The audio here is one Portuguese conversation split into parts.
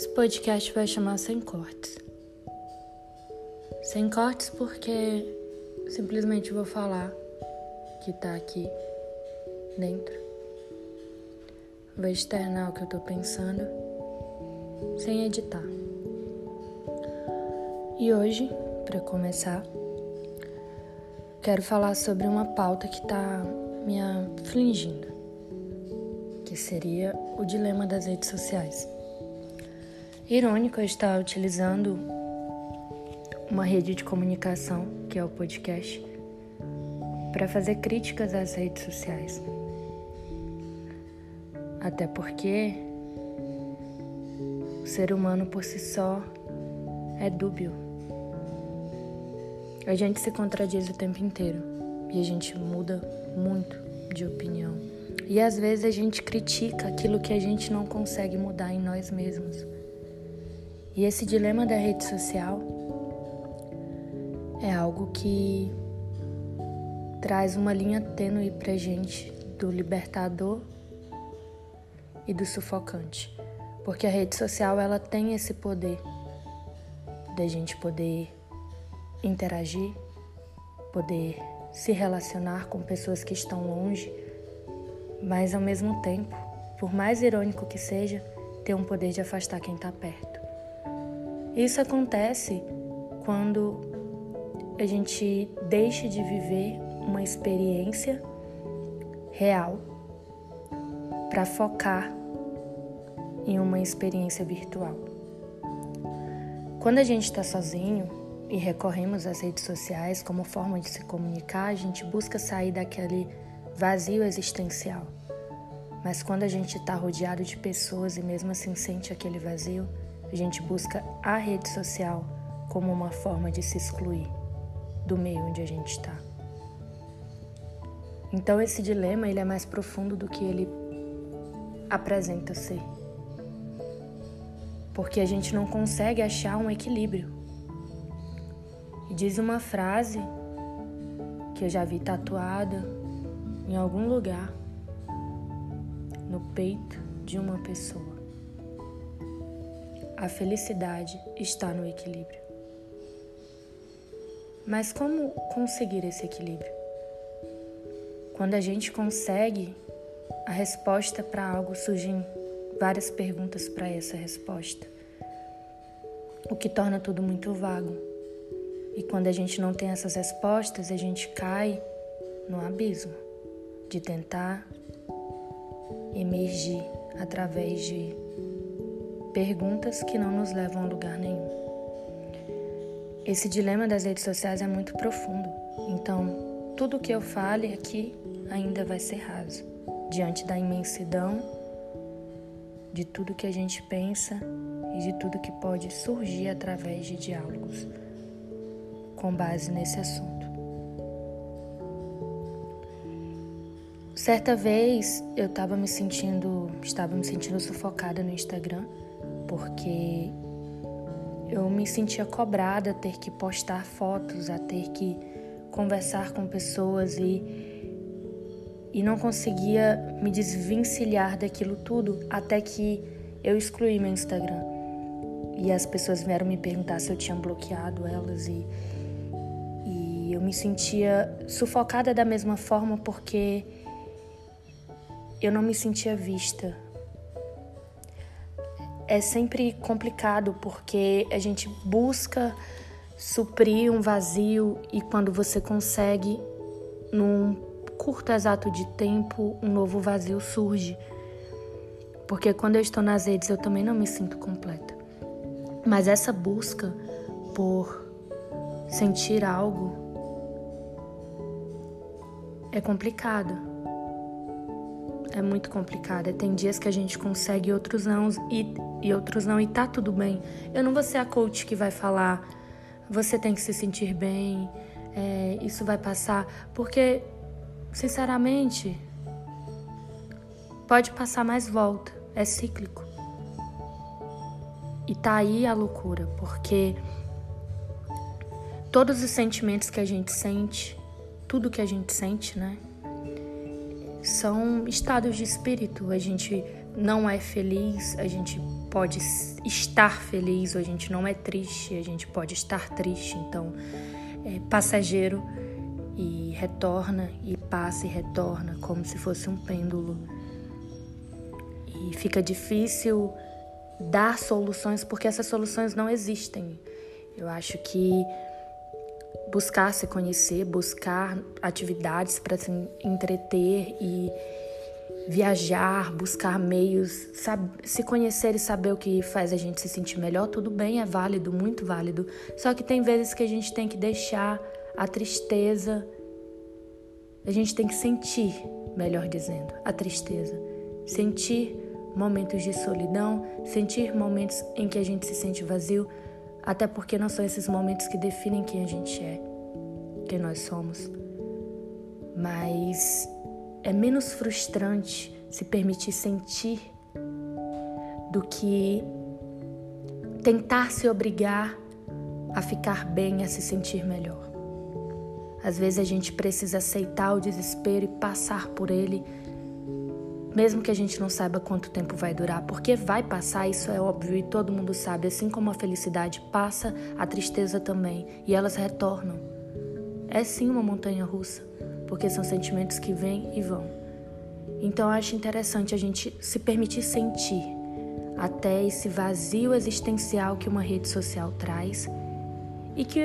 Esse podcast vai chamar Sem Cortes. Sem cortes porque simplesmente vou falar que tá aqui dentro. Vou externar o que eu tô pensando sem editar. E hoje, para começar, quero falar sobre uma pauta que tá me afligindo, que seria o dilema das redes sociais. Irônico eu estar utilizando uma rede de comunicação, que é o podcast, para fazer críticas às redes sociais. Até porque o ser humano por si só é dúbio. A gente se contradiz o tempo inteiro e a gente muda muito de opinião. E às vezes a gente critica aquilo que a gente não consegue mudar em nós mesmos. E esse dilema da rede social é algo que traz uma linha tênue pra gente do libertador e do sufocante. Porque a rede social ela tem esse poder da gente poder interagir, poder se relacionar com pessoas que estão longe, mas ao mesmo tempo, por mais irônico que seja, ter um poder de afastar quem está perto. Isso acontece quando a gente deixa de viver uma experiência real para focar em uma experiência virtual. Quando a gente está sozinho e recorremos às redes sociais como forma de se comunicar, a gente busca sair daquele vazio existencial. Mas quando a gente está rodeado de pessoas e mesmo assim sente aquele vazio, a gente busca a rede social como uma forma de se excluir do meio onde a gente está. Então esse dilema ele é mais profundo do que ele apresenta ser. Porque a gente não consegue achar um equilíbrio. E diz uma frase que eu já vi tatuada em algum lugar no peito de uma pessoa. A felicidade está no equilíbrio. Mas como conseguir esse equilíbrio? Quando a gente consegue, a resposta para algo surgem várias perguntas para essa resposta, o que torna tudo muito vago. E quando a gente não tem essas respostas, a gente cai no abismo de tentar emergir através de perguntas que não nos levam a lugar nenhum. Esse dilema das redes sociais é muito profundo, então tudo que eu fale aqui ainda vai ser raso, diante da imensidão de tudo que a gente pensa e de tudo que pode surgir através de diálogos com base nesse assunto. Certa vez eu estava me sentindo, estava me sentindo sufocada no Instagram porque eu me sentia cobrada a ter que postar fotos, a ter que conversar com pessoas e, e não conseguia me desvencilhar daquilo tudo até que eu excluí meu Instagram. E as pessoas vieram me perguntar se eu tinha bloqueado elas e, e eu me sentia sufocada da mesma forma porque eu não me sentia vista, é sempre complicado porque a gente busca suprir um vazio e quando você consegue, num curto exato de tempo, um novo vazio surge. Porque quando eu estou nas redes eu também não me sinto completa. Mas essa busca por sentir algo é complicada é muito complicada. Tem dias que a gente consegue, outros não, e, e outros não, e tá tudo bem. Eu não vou ser a coach que vai falar, você tem que se sentir bem, é, isso vai passar, porque, sinceramente, pode passar mais volta, é cíclico. E tá aí a loucura, porque todos os sentimentos que a gente sente, tudo que a gente sente, né? São estados de espírito. A gente não é feliz, a gente pode estar feliz ou a gente não é triste, a gente pode estar triste. Então, é passageiro e retorna e passa e retorna como se fosse um pêndulo. E fica difícil dar soluções porque essas soluções não existem. Eu acho que buscar se conhecer, buscar atividades para se entreter e viajar, buscar meios, sabe, se conhecer e saber o que faz a gente se sentir melhor, tudo bem, é válido, muito válido. Só que tem vezes que a gente tem que deixar a tristeza, a gente tem que sentir, melhor dizendo, a tristeza. Sentir momentos de solidão, sentir momentos em que a gente se sente vazio, até porque não são esses momentos que definem quem a gente é, quem nós somos. Mas é menos frustrante se permitir sentir do que tentar se obrigar a ficar bem, a se sentir melhor. Às vezes a gente precisa aceitar o desespero e passar por ele, mesmo que a gente não saiba quanto tempo vai durar, porque vai passar, isso é óbvio e todo mundo sabe. Assim como a felicidade passa, a tristeza também, e elas retornam. É sim uma montanha russa porque são sentimentos que vêm e vão. Então eu acho interessante a gente se permitir sentir até esse vazio existencial que uma rede social traz e que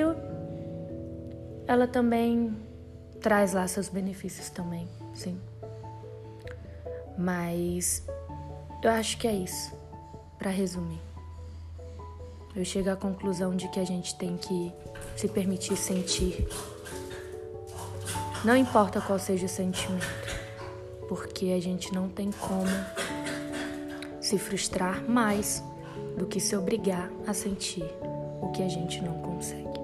ela também traz lá seus benefícios também, sim. Mas eu acho que é isso, para resumir. Eu chego à conclusão de que a gente tem que se permitir sentir não importa qual seja o sentimento, porque a gente não tem como se frustrar mais do que se obrigar a sentir o que a gente não consegue.